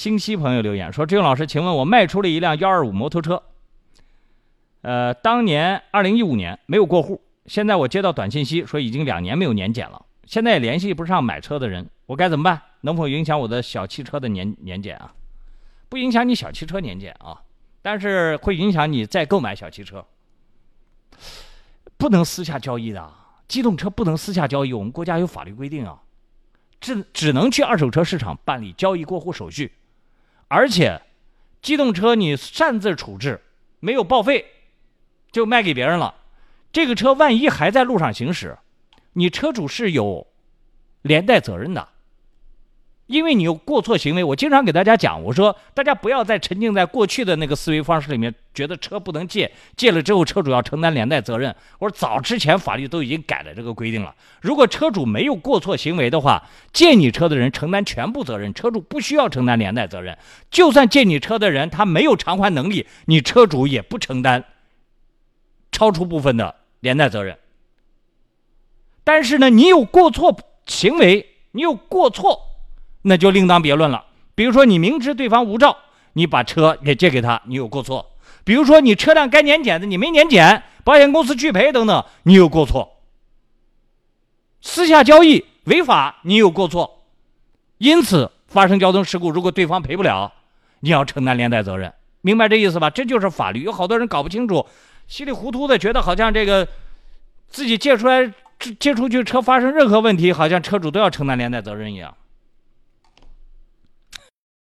星希朋友留言说：“志勇老师，请问我卖出了一辆幺二五摩托车，呃，当年二零一五年没有过户，现在我接到短信息说已经两年没有年检了，现在也联系不上买车的人，我该怎么办？能否影响我的小汽车的年年检啊？不影响你小汽车年检啊，但是会影响你再购买小汽车，不能私下交易的，机动车不能私下交易，我们国家有法律规定啊。”只只能去二手车市场办理交易过户手续，而且，机动车你擅自处置，没有报废，就卖给别人了。这个车万一还在路上行驶，你车主是有连带责任的。因为你有过错行为，我经常给大家讲，我说大家不要再沉浸在过去的那个思维方式里面，觉得车不能借，借了之后车主要承担连带责任。我说早之前法律都已经改了这个规定了，如果车主没有过错行为的话，借你车的人承担全部责任，车主不需要承担连带责任。就算借你车的人他没有偿还能力，你车主也不承担超出部分的连带责任。但是呢，你有过错行为，你有过错。那就另当别论了。比如说，你明知对方无照，你把车也借给他，你有过错；比如说，你车辆该年检的你没年检，保险公司拒赔等等，你有过错。私下交易违法，你有过错。因此，发生交通事故，如果对方赔不了，你要承担连带责任。明白这意思吧？这就是法律。有好多人搞不清楚，稀里糊涂的觉得好像这个自己借出来借出去车发生任何问题，好像车主都要承担连带责任一样。